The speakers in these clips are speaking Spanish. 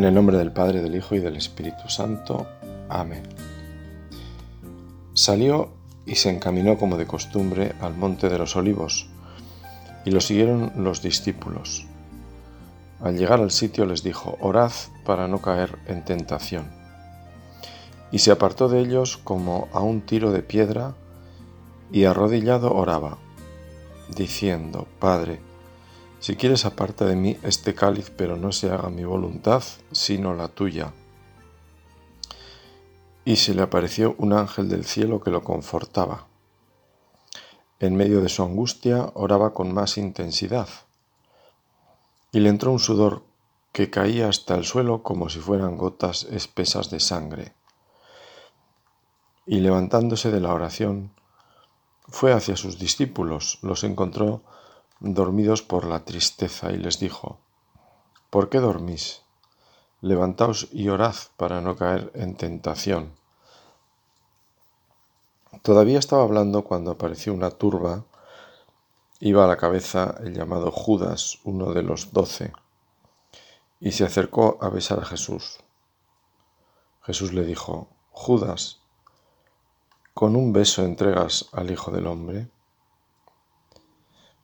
En el nombre del Padre, del Hijo y del Espíritu Santo. Amén. Salió y se encaminó como de costumbre al monte de los olivos, y lo siguieron los discípulos. Al llegar al sitio les dijo, Orad para no caer en tentación. Y se apartó de ellos como a un tiro de piedra, y arrodillado oraba, diciendo, Padre, si quieres aparta de mí este cáliz, pero no se haga mi voluntad, sino la tuya. Y se le apareció un ángel del cielo que lo confortaba. En medio de su angustia oraba con más intensidad. Y le entró un sudor que caía hasta el suelo como si fueran gotas espesas de sangre. Y levantándose de la oración, fue hacia sus discípulos, los encontró dormidos por la tristeza, y les dijo, ¿Por qué dormís? Levantaos y orad para no caer en tentación. Todavía estaba hablando cuando apareció una turba. Iba a la cabeza el llamado Judas, uno de los doce, y se acercó a besar a Jesús. Jesús le dijo, Judas, ¿con un beso entregas al Hijo del Hombre?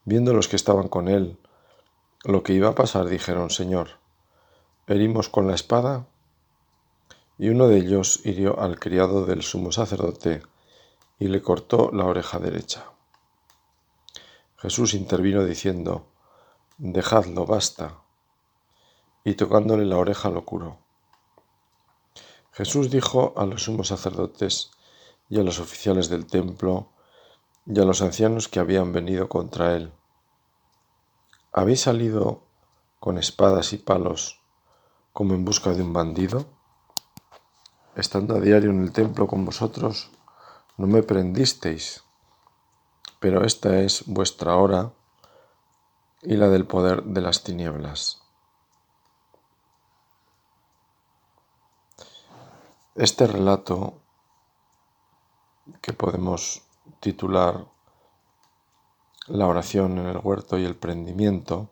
Viendo los que estaban con él lo que iba a pasar, dijeron, Señor, ¿herimos con la espada? Y uno de ellos hirió al criado del sumo sacerdote y le cortó la oreja derecha. Jesús intervino diciendo, Dejadlo, basta. Y tocándole la oreja lo curó. Jesús dijo a los sumos sacerdotes y a los oficiales del templo y a los ancianos que habían venido contra él, ¿Habéis salido con espadas y palos como en busca de un bandido? Estando a diario en el templo con vosotros, no me prendisteis, pero esta es vuestra hora y la del poder de las tinieblas. Este relato que podemos titular la oración en el huerto y el prendimiento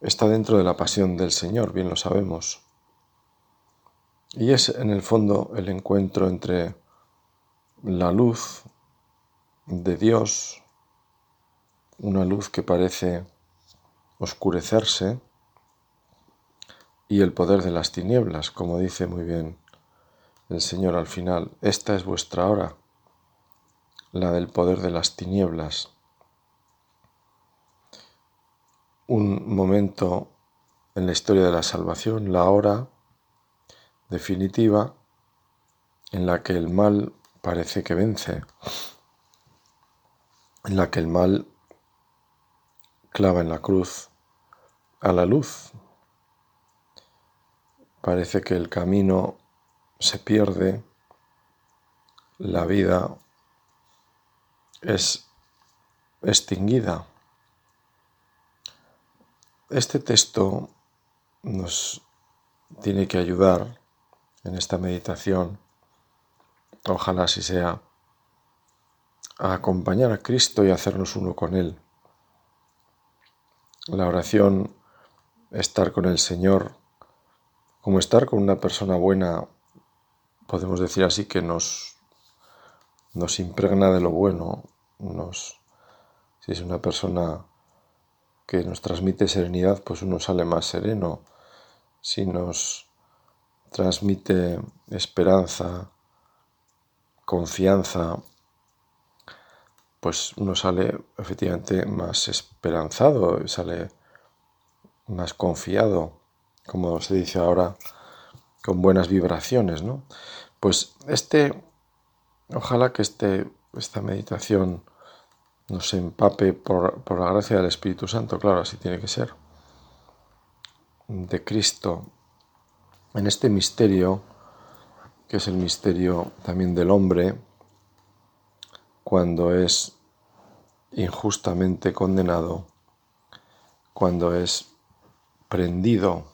está dentro de la pasión del Señor, bien lo sabemos. Y es en el fondo el encuentro entre la luz de Dios, una luz que parece oscurecerse, y el poder de las tinieblas, como dice muy bien el Señor al final, esta es vuestra hora la del poder de las tinieblas. Un momento en la historia de la salvación, la hora definitiva en la que el mal parece que vence, en la que el mal clava en la cruz a la luz. Parece que el camino se pierde, la vida es extinguida. Este texto nos tiene que ayudar en esta meditación, ojalá así sea, a acompañar a Cristo y hacernos uno con Él. La oración, estar con el Señor, como estar con una persona buena, podemos decir así que nos, nos impregna de lo bueno, si es una persona que nos transmite serenidad, pues uno sale más sereno. Si nos transmite esperanza, confianza, pues uno sale efectivamente más esperanzado, sale más confiado, como se dice ahora, con buenas vibraciones, ¿no? Pues este, ojalá que este, esta meditación nos empape por, por la gracia del Espíritu Santo, claro, así tiene que ser, de Cristo, en este misterio, que es el misterio también del hombre, cuando es injustamente condenado, cuando es prendido,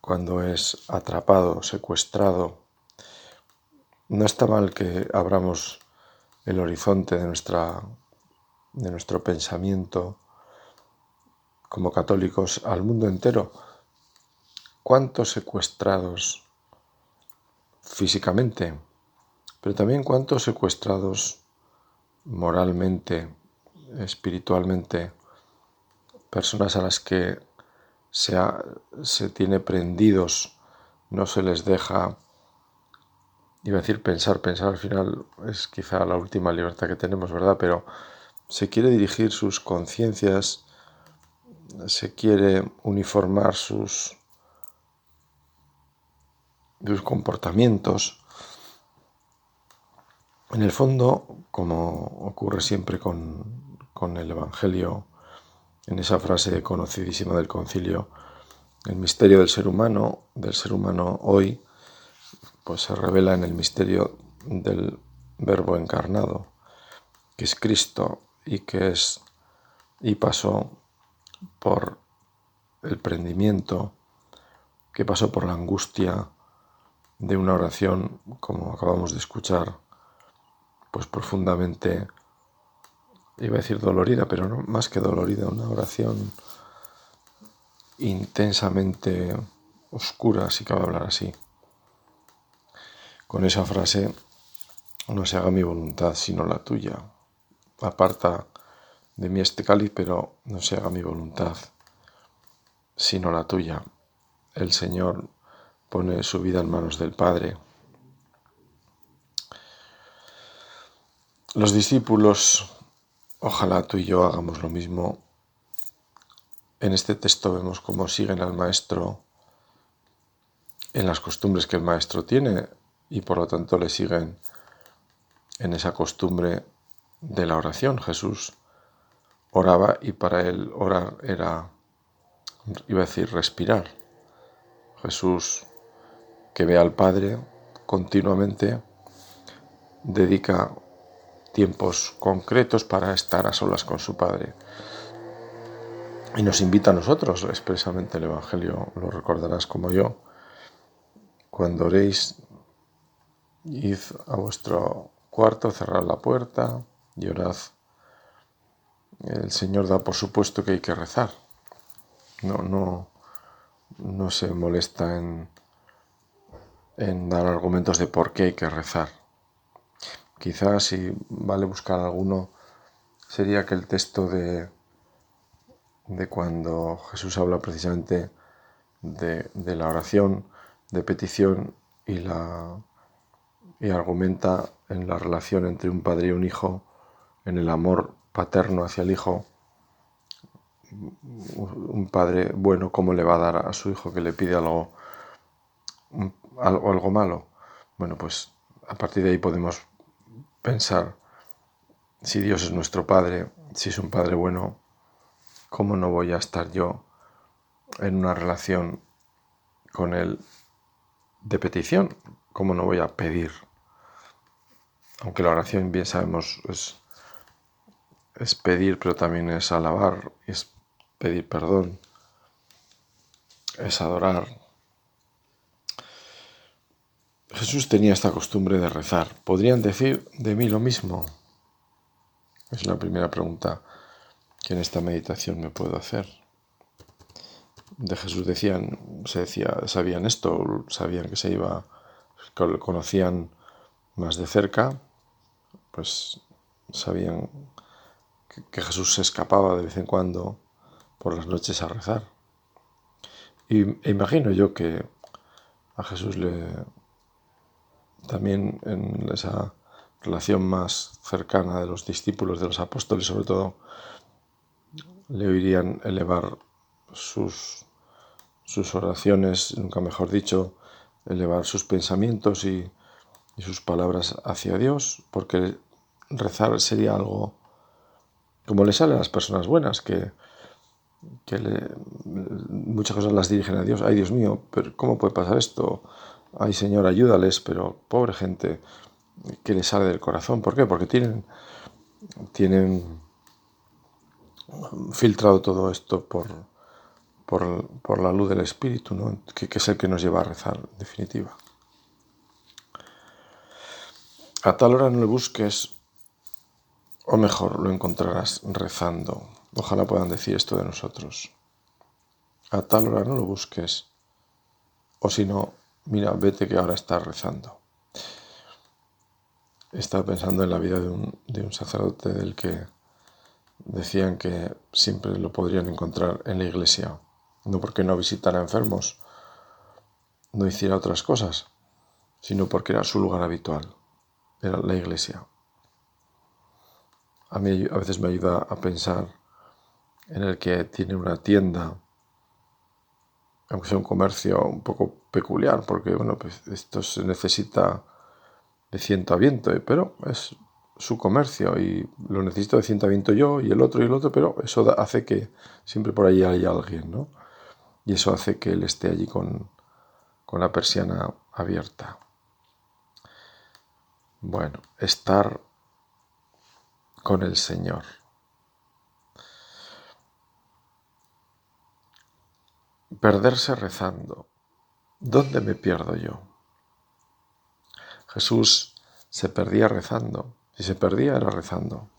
cuando es atrapado, secuestrado. No está mal que abramos el horizonte de, nuestra, de nuestro pensamiento como católicos al mundo entero. ¿Cuántos secuestrados físicamente, pero también cuántos secuestrados moralmente, espiritualmente, personas a las que se, se tiene prendidos, no se les deja, iba a decir pensar, pensar al final es quizá la última libertad que tenemos, ¿verdad? Pero se quiere dirigir sus conciencias, se quiere uniformar sus, sus comportamientos. En el fondo, como ocurre siempre con, con el Evangelio, en esa frase conocidísima del concilio, el misterio del ser humano, del ser humano hoy, pues se revela en el misterio del verbo encarnado, que es Cristo y que es y pasó por el prendimiento, que pasó por la angustia de una oración, como acabamos de escuchar, pues profundamente iba a decir dolorida, pero no más que dolorida, una oración intensamente oscura, si cabe hablar así. Con esa frase, no se haga mi voluntad sino la tuya. Aparta de mí este cáliz, pero no se haga mi voluntad sino la tuya. El Señor pone su vida en manos del Padre. Los discípulos Ojalá tú y yo hagamos lo mismo. En este texto vemos cómo siguen al maestro en las costumbres que el maestro tiene y por lo tanto le siguen en esa costumbre de la oración. Jesús oraba y para él orar era, iba a decir, respirar. Jesús que ve al Padre continuamente dedica tiempos concretos para estar a solas con su Padre. Y nos invita a nosotros, expresamente el Evangelio, lo recordarás como yo, cuando oréis, id a vuestro cuarto, cerrad la puerta y. El Señor da por supuesto que hay que rezar. No, no, no se molesta en, dar argumentos de por qué hay que rezar Quizás si vale buscar alguno sería que el texto de, de cuando Jesús habla precisamente de, la oración, de petición y, la, y argumenta en la relación entre un padre y un hijo, en el amor paterno hacia el hijo, un padre bueno, ¿cómo le va a dar a su hijo que le pide algo, algo, algo malo? Bueno, pues a partir de ahí podemos pensar, si Dios es nuestro Padre, si es un Padre bueno, ¿cómo no voy a estar yo en una relación con Él de petición? ¿Cómo no voy a pedir? Aunque la oración, bien sabemos, es, es pedir, pero también es alabar, es pedir perdón, es adorar, Jesús tenía esta costumbre de rezar. ¿Podrían decir de mí lo mismo? Es la primera pregunta que en esta meditación me puedo hacer. De Jesús decían, se decía, sabían esto, sabían que se iba, conocían más de cerca, pues sabían que, Jesús se escapaba de vez en cuando por las noches a rezar. Y e imagino yo que a Jesús le, también en esa relación más cercana de los discípulos de los apóstoles, sobre todo, le oirían elevar sus, sus oraciones, nunca mejor dicho, elevar sus pensamientos y, sus palabras hacia Dios, porque rezar sería algo como le sale a las personas buenas, que, que muchas cosas las dirigen a Dios. Ay, Dios mío, pero ¿cómo puede pasar esto? ay Señor, ayúdales, pero pobre gente que les sale del corazón. ¿Por qué? Porque tienen, tienen filtrado todo esto por, por, la luz del Espíritu, ¿no? que, que es el que nos lleva a rezar, en definitiva. A tal hora no le busques, o mejor, lo encontrarás rezando. Ojalá puedan decir esto de nosotros. a tal hora no lo busques, o si no, mira, vete que ahora estás rezando. Estaba pensando en la vida de un, de un sacerdote del que decían que siempre lo podrían encontrar en la iglesia, no porque no visitara enfermos, no hiciera otras cosas, sino porque era su lugar habitual, era la iglesia. A mí a veces me ayuda a pensar en el que tiene una tienda, aunque sea un comercio un poco peculiar, porque bueno, pues esto se necesita de ciento a viento, ¿eh? pero es su comercio y lo necesito de ciento a viento yo y el otro y el otro, pero eso hace que siempre por ahí haya alguien, ¿no? Y eso hace que él esté allí con, con la persiana abierta. Bueno, estar con el Señor. Perderse rezando. ¿Dónde me pierdo yo? Jesús se perdía rezando. Si se perdía era rezando.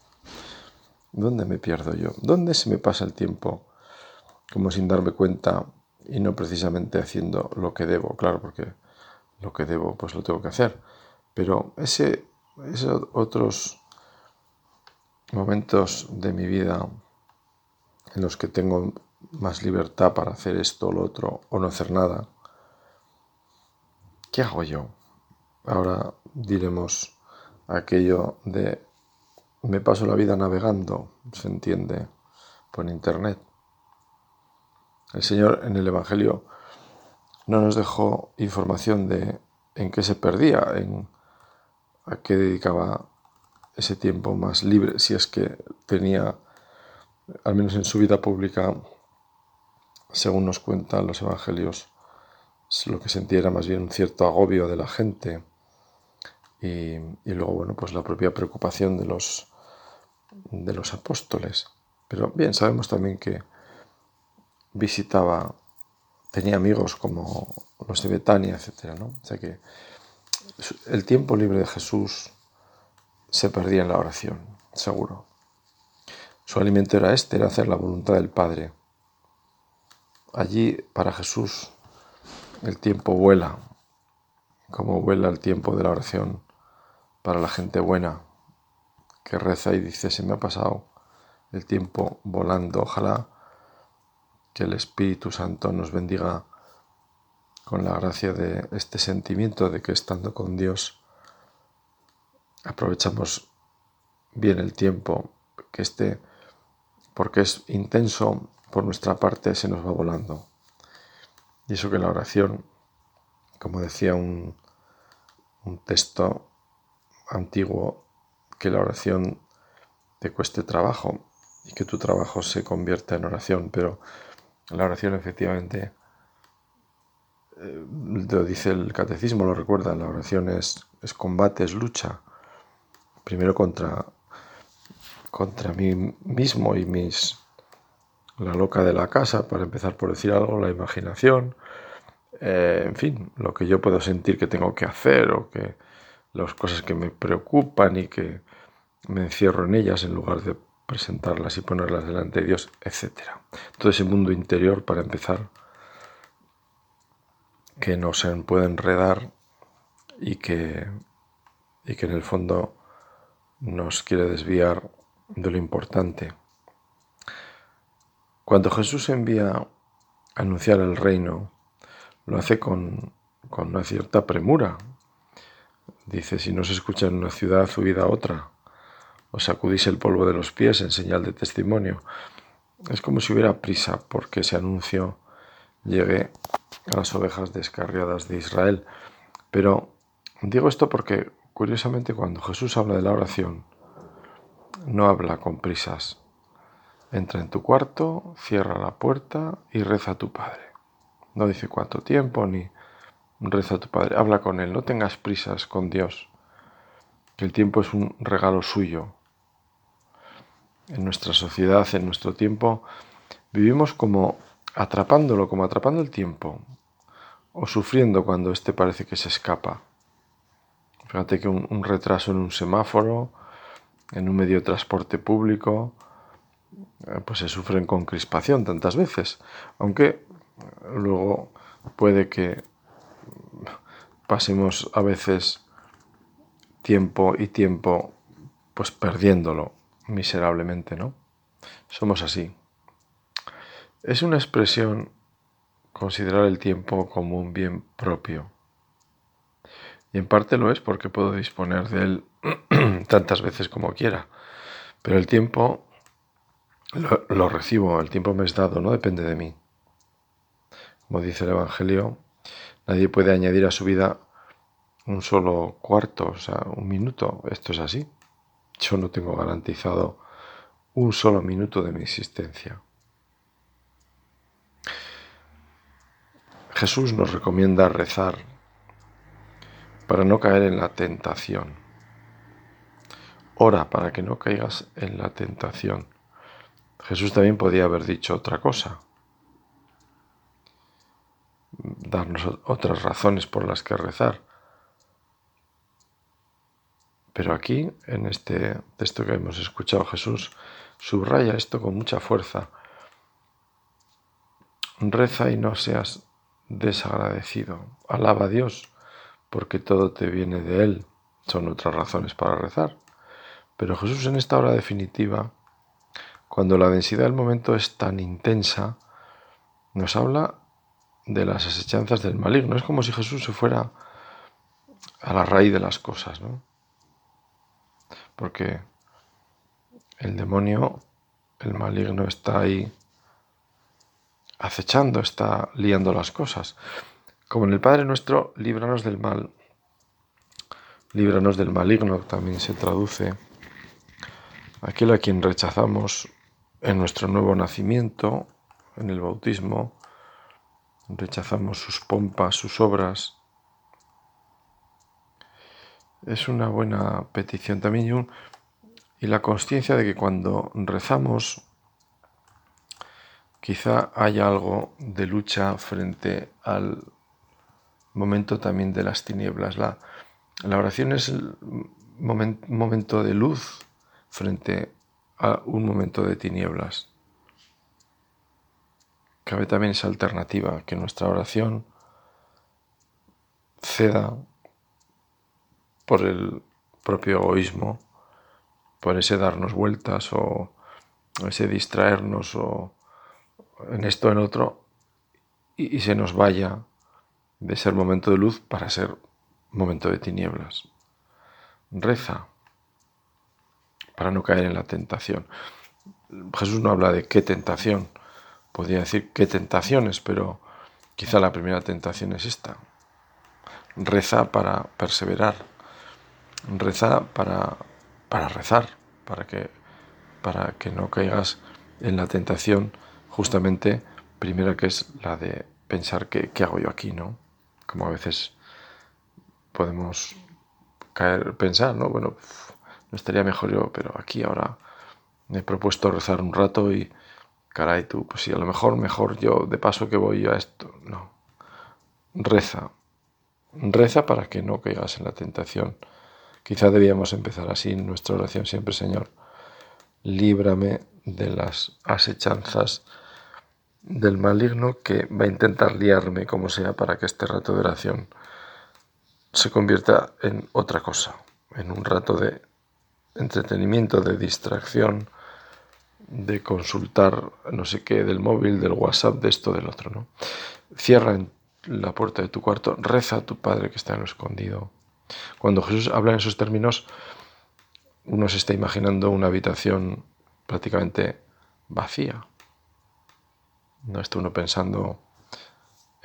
¿Dónde me pierdo yo? ¿Dónde se me pasa el tiempo como sin darme cuenta y no precisamente haciendo lo que debo? Claro, porque lo que debo pues lo tengo que hacer. Pero ese, esos otros momentos de mi vida en los que tengo más libertad para hacer esto o lo otro o no hacer nada, ¿qué hago yo? Ahora diremos aquello de me paso la vida navegando, se entiende, por internet. El Señor en el Evangelio no nos dejó información de en qué se perdía, en a qué dedicaba ese tiempo más libre, si es que tenía, al menos en su vida pública, según nos cuentan los evangelios, lo que sentía era más bien un cierto agobio de la gente y, luego, bueno, pues la propia preocupación de los, de los apóstoles. Pero bien, sabemos también que visitaba, tenía amigos como los de Betania, etc. ¿no? O sea que el tiempo libre de Jesús se perdía en la oración, seguro. Su alimento era este, era hacer la voluntad del Padre. Allí, para Jesús, el tiempo vuela, como vuela el tiempo de la oración para la gente buena, que reza y dice, se me ha pasado el tiempo volando. Ojalá que el Espíritu Santo nos bendiga con la gracia de este sentimiento de que estando con Dios aprovechamos bien el tiempo, que esté, porque es intenso por nuestra parte, se nos va volando. Y eso que la oración, como decía un, un texto antiguo, que la oración te cueste trabajo y que tu trabajo se convierta en oración, pero la oración efectivamente, eh, lo dice el catecismo, lo recuerda, la oración es, es combate, es lucha, primero contra, contra mí mismo y mis la loca de la casa, para empezar por decir algo, la imaginación, eh, en fin, lo que yo puedo sentir que tengo que hacer o que las cosas que me preocupan y que me encierro en ellas en lugar de presentarlas y ponerlas delante de Dios, etc. Todo ese mundo interior, para empezar, que no se puede enredar y que, y que en el fondo nos quiere desviar de lo importante. Cuando Jesús envía a anunciar el reino, lo hace con, con una cierta premura. Dice, si no se escucha en una ciudad, huida a otra. O sacudís el polvo de los pies en señal de testimonio. Es como si hubiera prisa porque ese anuncio llegue a las ovejas descarriadas de Israel. Pero digo esto porque Curiosamente, cuando Jesús habla de la oración, no habla con prisas. Entra en tu cuarto, cierra la puerta y reza a tu Padre. No dice cuánto tiempo ni reza a tu Padre. Habla con Él. No tengas prisas con Dios, que el tiempo es un regalo suyo. En nuestra sociedad, en nuestro tiempo, vivimos como atrapándolo, como atrapando el tiempo, o sufriendo cuando éste parece que se escapa. Fíjate que un, retraso en un semáforo, en un medio de transporte público, eh, pues se sufren con crispación tantas veces. Aunque luego puede que pasemos a veces tiempo y tiempo pues perdiéndolo miserablemente, ¿no? Somos así. Es una expresión considerar el tiempo como un bien propio. Y en parte lo es porque puedo disponer de él tantas veces como quiera. Pero el tiempo lo, recibo, el tiempo me es dado, no depende de mí. Como dice el Evangelio, nadie puede añadir a su vida un solo cuarto, o sea, un minuto. Esto es así. Yo no tengo garantizado un solo minuto de mi existencia. Jesús nos recomienda rezar para no caer en la tentación. Ora para que no caigas en la tentación. Jesús también podía haber dicho otra cosa, darnos otras razones por las que rezar. Pero aquí, en este texto que hemos escuchado, Jesús subraya esto con mucha fuerza. Reza y no seas desagradecido. Alaba a Dios, porque todo te viene de Él. Son otras razones para rezar. Pero Jesús en esta hora definitiva, cuando la densidad del momento es tan intensa, nos habla de las asechanzas del maligno. Es como si Jesús se fuera a la raíz de las cosas, ¿no? Porque el demonio, el maligno está ahí acechando, está liando las cosas. Como en el Padre nuestro, líbranos del mal. Líbranos del maligno, también se traduce. Aquel a quien rechazamos en nuestro nuevo nacimiento, en el bautismo, rechazamos sus pompas, sus obras. Es una buena petición también y la conciencia de que cuando rezamos quizá haya algo de lucha frente al momento también de las tinieblas. La, oración es el momento de luz frente a un momento de tinieblas. Cabe también esa alternativa, que nuestra oración ceda por el propio egoísmo, por ese darnos vueltas o ese distraernos o en esto, en otro, y, se nos vaya de ser momento de luz para ser momento de tinieblas. Reza para no caer en la tentación. Jesús no habla de qué tentación, podría decir qué tentaciones, pero quizá la primera tentación es esta. Reza para perseverar, reza para, para rezar, para que, para que no caigas en la tentación justamente primera que es la de pensar qué, qué hago yo aquí, ¿no? Como a veces podemos caer, pensar, ¿no? Bueno, no estaría mejor yo, pero aquí ahora me he propuesto rezar un rato y, caray, tú, pues sí, a lo mejor, mejor yo, de paso que voy a esto, no. Reza, reza para que no caigas en la tentación. Quizá debíamos empezar así nuestra oración siempre, Señor. Líbrame de las asechanzas del maligno que va a intentar liarme como sea para que este rato de oración se convierta en otra cosa, en un rato de entretenimiento, de distracción, de consultar no sé qué del móvil, del WhatsApp, de esto, del otro. ¿no? Cierra en la puerta de tu cuarto, reza a tu Padre que está en lo escondido. Cuando Jesús habla en esos términos, uno se está imaginando una habitación prácticamente vacía, no está uno pensando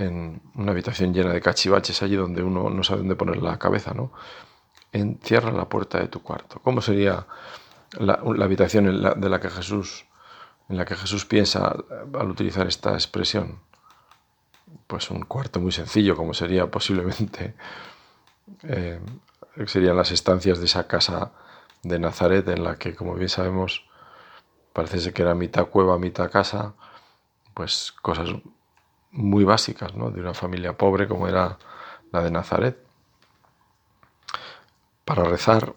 en una habitación llena de cachivaches allí donde uno no sabe dónde poner la cabeza, ¿no? Encierra la puerta de tu cuarto. ¿Cómo sería la, habitación de la que Jesús, en la que Jesús piensa al utilizar esta expresión? Pues un cuarto muy sencillo, como sería posiblemente eh, serían las estancias de esa casa de Nazaret, en la que, como bien sabemos, parece que era mitad cueva, mitad casa pues cosas muy básicas, ¿no? De una familia pobre como era la de Nazaret. Para rezar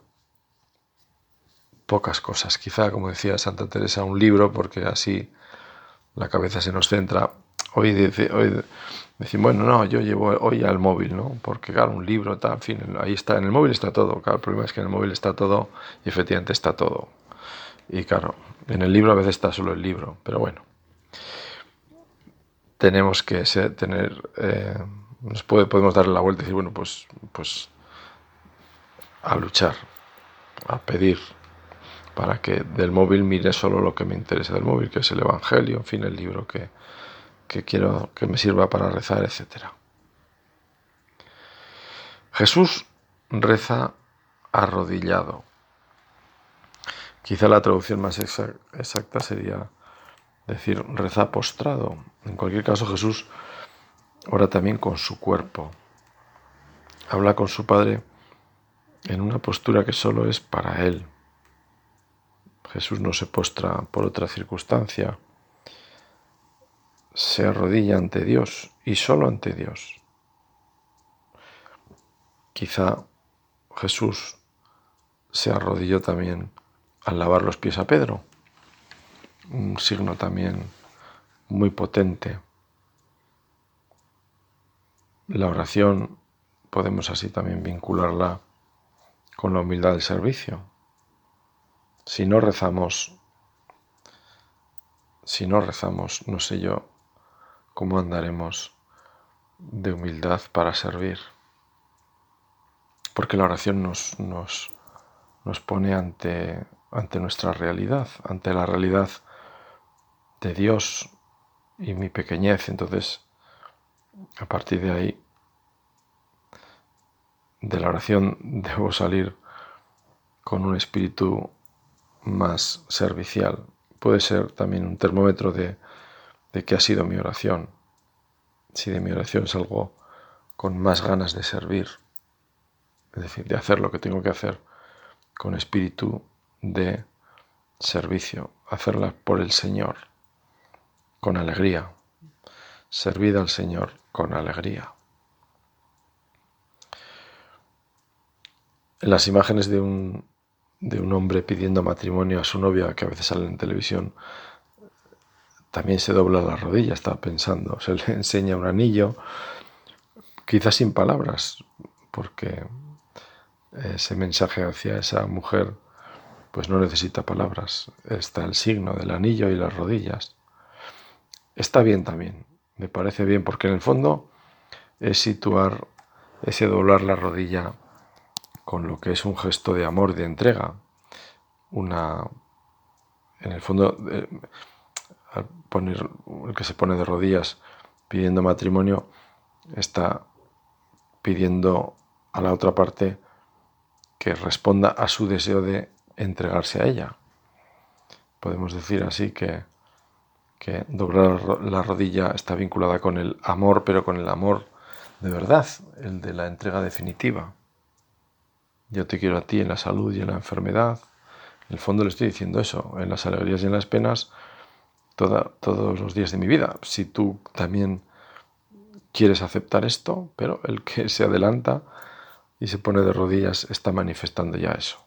pocas cosas. Quizá, como decía Santa Teresa, un libro, porque así la cabeza se nos centra, Hoy, dice, hoy decimos, bueno, no, yo llevo hoy al móvil, ¿no? Porque claro, un libro, tal, en fin, ahí está, en el móvil está todo. Claro, el problema es que en el móvil está todo y efectivamente está todo. Y claro, en el libro a veces está solo el libro, pero bueno. Tenemos que tener, eh, nos puede, podemos darle la vuelta y decir, bueno, pues, pues a luchar, a pedir, para que del móvil mire solo lo que me interesa del móvil, que es el Evangelio, en fin, el libro que, que quiero que me sirva para rezar, etc. Jesús reza arrodillado. Quizá la traducción más exacta sería decir reza postrado. En cualquier caso, Jesús ora también con su cuerpo. Habla con su Padre en una postura que solo es para Él. Jesús no se postra por otra circunstancia, se arrodilla ante Dios y solo ante Dios. Quizá Jesús se arrodilló también al lavar los pies a Pedro, un signo también muy potente. La oración podemos así también vincularla con la humildad del servicio. Si no rezamos, si no rezamos, no sé yo cómo andaremos de humildad para servir. Porque la oración nos, nos, nos pone ante, ante nuestra realidad, ante la realidad de Dios y mi pequeñez. Entonces, a partir de ahí, de la oración debo salir con un espíritu más servicial. Puede ser también un termómetro de, de qué ha sido mi oración. Si de mi oración salgo con más ganas de servir, es decir, de hacer lo que tengo que hacer con espíritu de servicio, hacerla por el Señor, con alegría, servir al Señor con alegría. En las imágenes de un, de un hombre pidiendo matrimonio a su novia, que a veces sale en televisión, también se dobla la rodilla, está pensando, se le enseña un anillo, quizás sin palabras, porque ese mensaje hacia esa mujer pues no necesita palabras, está el signo del anillo y las rodillas. Está bien también, me parece bien, porque en el fondo es situar ese doblar la rodilla con lo que es un gesto de amor, de entrega. Una, en el fondo, eh, poner, el que se pone de rodillas pidiendo matrimonio, está pidiendo a la otra parte que responda a su deseo de entregarse a ella. Podemos decir así que, que doblar la rodilla está vinculada con el amor, pero con el amor de verdad, el de la entrega definitiva. Yo te quiero a ti en la salud y en la enfermedad. En el fondo le estoy diciendo eso, en las alegrías y en las penas, todos los días de mi vida. Si tú también quieres aceptar esto, pero el que se adelanta y se pone de rodillas está manifestando ya eso.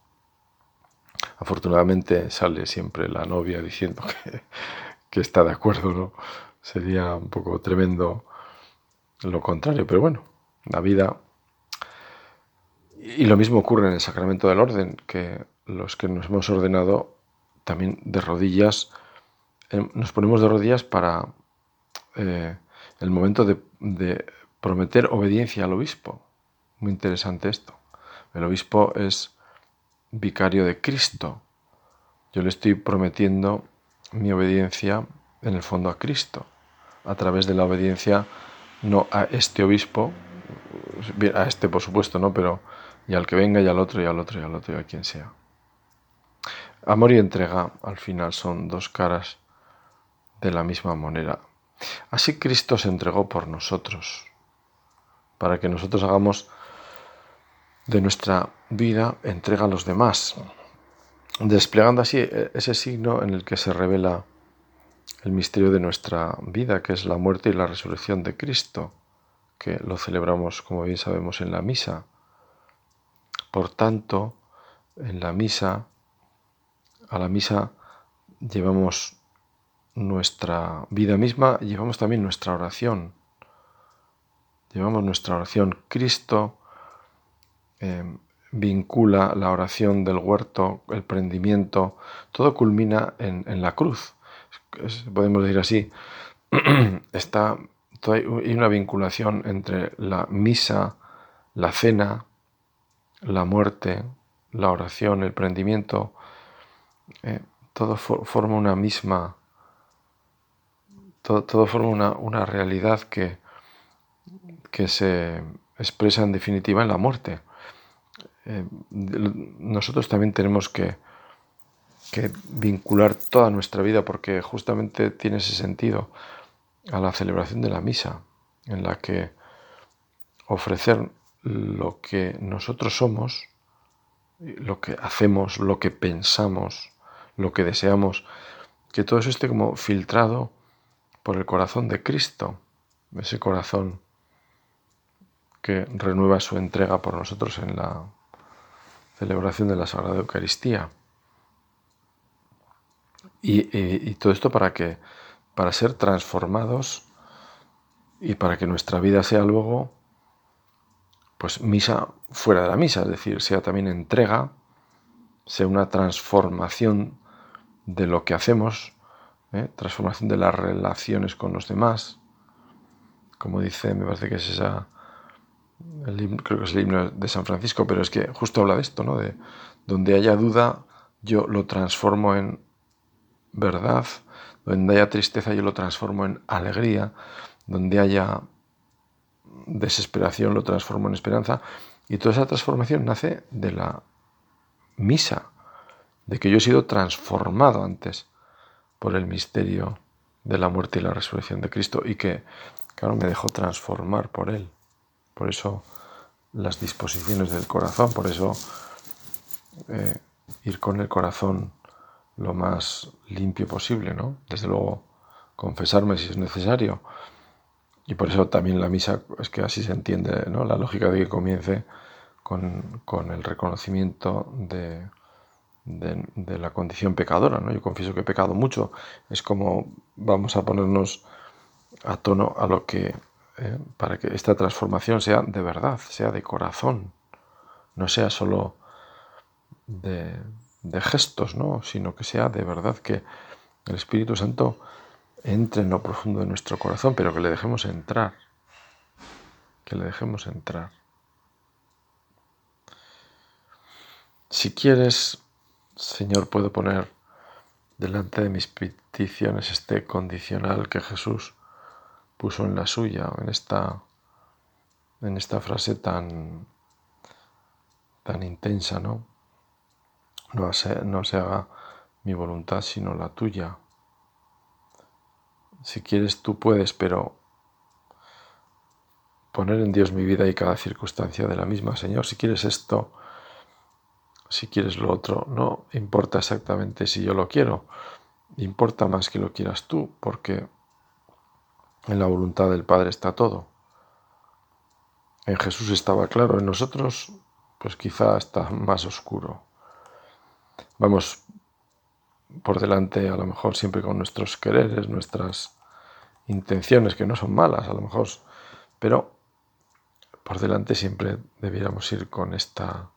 Afortunadamente sale siempre la novia diciendo que, que está de acuerdo, ¿no? Sería un poco tremendo lo contrario, pero bueno, la vida y lo mismo ocurre en el sacramento del orden, que los que nos hemos ordenado también de rodillas, eh, nos ponemos de rodillas para eh, el momento de, prometer obediencia al obispo. Muy interesante esto. El obispo es vicario de Cristo. Yo le estoy prometiendo mi obediencia en el fondo a Cristo, a través de la obediencia no a este obispo, a este por supuesto, no, pero y al que venga y al otro y al otro y al otro y a quien sea. Amor y entrega al final son dos caras de la misma moneda. Así Cristo se entregó por nosotros, para que nosotros hagamos de nuestra vida entrega a los demás, desplegando así ese signo en el que se revela el misterio de nuestra vida, que es la muerte y la resurrección de Cristo, que lo celebramos, como bien sabemos, en la misa por tanto, en la misa, a la misa llevamos nuestra vida misma, llevamos también nuestra oración. Llevamos nuestra oración. Cristo eh, vincula la oración del huerto, el prendimiento, todo culmina en, la cruz. podemos decir así, está, hay una vinculación entre la misa, la cena, la muerte, la oración, el prendimiento, eh, todo forma una misma, todo, forma una, una, realidad que, que se expresa en definitiva en la muerte. Eh, nosotros también tenemos que, vincular toda nuestra vida porque justamente tiene ese sentido a la celebración de la misa, en la que ofrecer lo que nosotros somos, lo que hacemos, lo que pensamos, lo que deseamos, que todo eso esté como filtrado por el corazón de Cristo, ese corazón que renueva su entrega por nosotros en la celebración de la Sagrada Eucaristía. Y, todo esto para que, para ser transformados y para que nuestra vida sea luego, pues misa fuera de la misa, es decir, sea también entrega, sea una transformación de lo que hacemos, ¿eh? transformación de las relaciones con los demás, como dice, me parece que es esa creo que es el himno de San Francisco, pero es que justo habla de esto, ¿no? De donde haya duda, yo lo transformo en verdad, donde haya tristeza, yo lo transformo en alegría, donde haya desesperación, lo transformo en esperanza. Y toda esa transformación nace de la misa, de que yo he sido transformado antes por el misterio de la muerte y la resurrección de Cristo y que, claro, me dejó transformar por Él. Por eso las disposiciones del corazón, por eso eh, ir con el corazón lo más limpio posible, ¿no? Desde luego confesarme si es necesario. Y por eso también la misa es que así se entiende, ¿no? La lógica de que comience con, el reconocimiento de, de, la condición pecadora, ¿no? Yo confieso que he pecado mucho. Es como vamos a ponernos a tono a lo que ¿eh? para que esta transformación sea de verdad, sea de corazón, no sea solo de, gestos, ¿no? sino que sea de verdad que el Espíritu Santo entre en lo profundo de nuestro corazón, pero que le dejemos entrar, que le dejemos entrar. Si quieres, Señor, puedo poner delante de mis peticiones este condicional que Jesús puso en la suya, en esta, en esta frase tan, tan intensa, ¿no? No se, no se haga mi voluntad sino la tuya. Si quieres tú puedes, pero poner en Dios mi vida y cada circunstancia de la misma, Señor. Si quieres esto, si quieres lo otro, no importa exactamente si yo lo quiero, importa más que lo quieras tú, porque en la voluntad del Padre está todo. En Jesús estaba claro, en nosotros pues quizá está más oscuro. Vamos por delante a lo mejor siempre con nuestros quereres, nuestras intenciones que no son malas a lo mejor, pero por delante siempre debiéramos ir con esta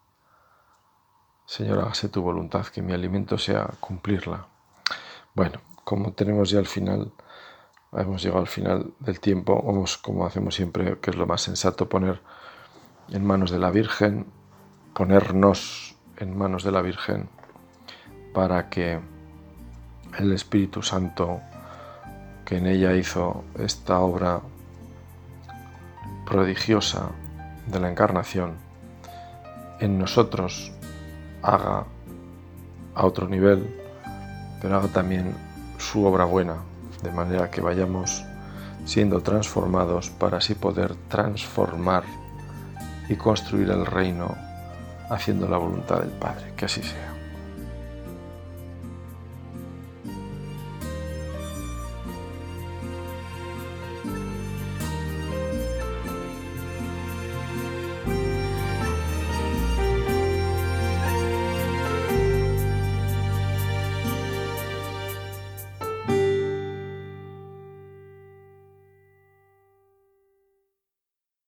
Señor, hágase tu voluntad, que mi alimento sea cumplirla. Bueno, como tenemos ya el final hemos llegado al final del tiempo, vamos como hacemos siempre, que es lo más sensato, poner en manos de la Virgen, ponernos en manos de la Virgen para que el Espíritu Santo que en ella hizo esta obra prodigiosa de la encarnación, en nosotros haga a otro nivel, pero haga también su obra buena de manera que vayamos siendo transformados para así poder transformar y construir el reino haciendo la voluntad del Padre. Que así sea.